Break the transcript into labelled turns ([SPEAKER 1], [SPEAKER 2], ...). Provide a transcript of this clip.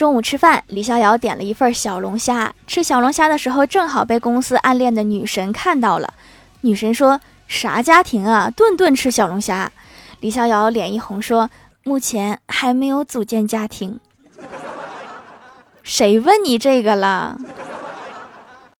[SPEAKER 1] 中午吃饭李逍遥点了一份小龙虾。吃小龙虾的时候正好被公司暗恋的女神看到了。女神说啥家庭啊顿顿吃小龙虾。李逍遥脸一红说目前还没有组建家庭。谁问你这个了？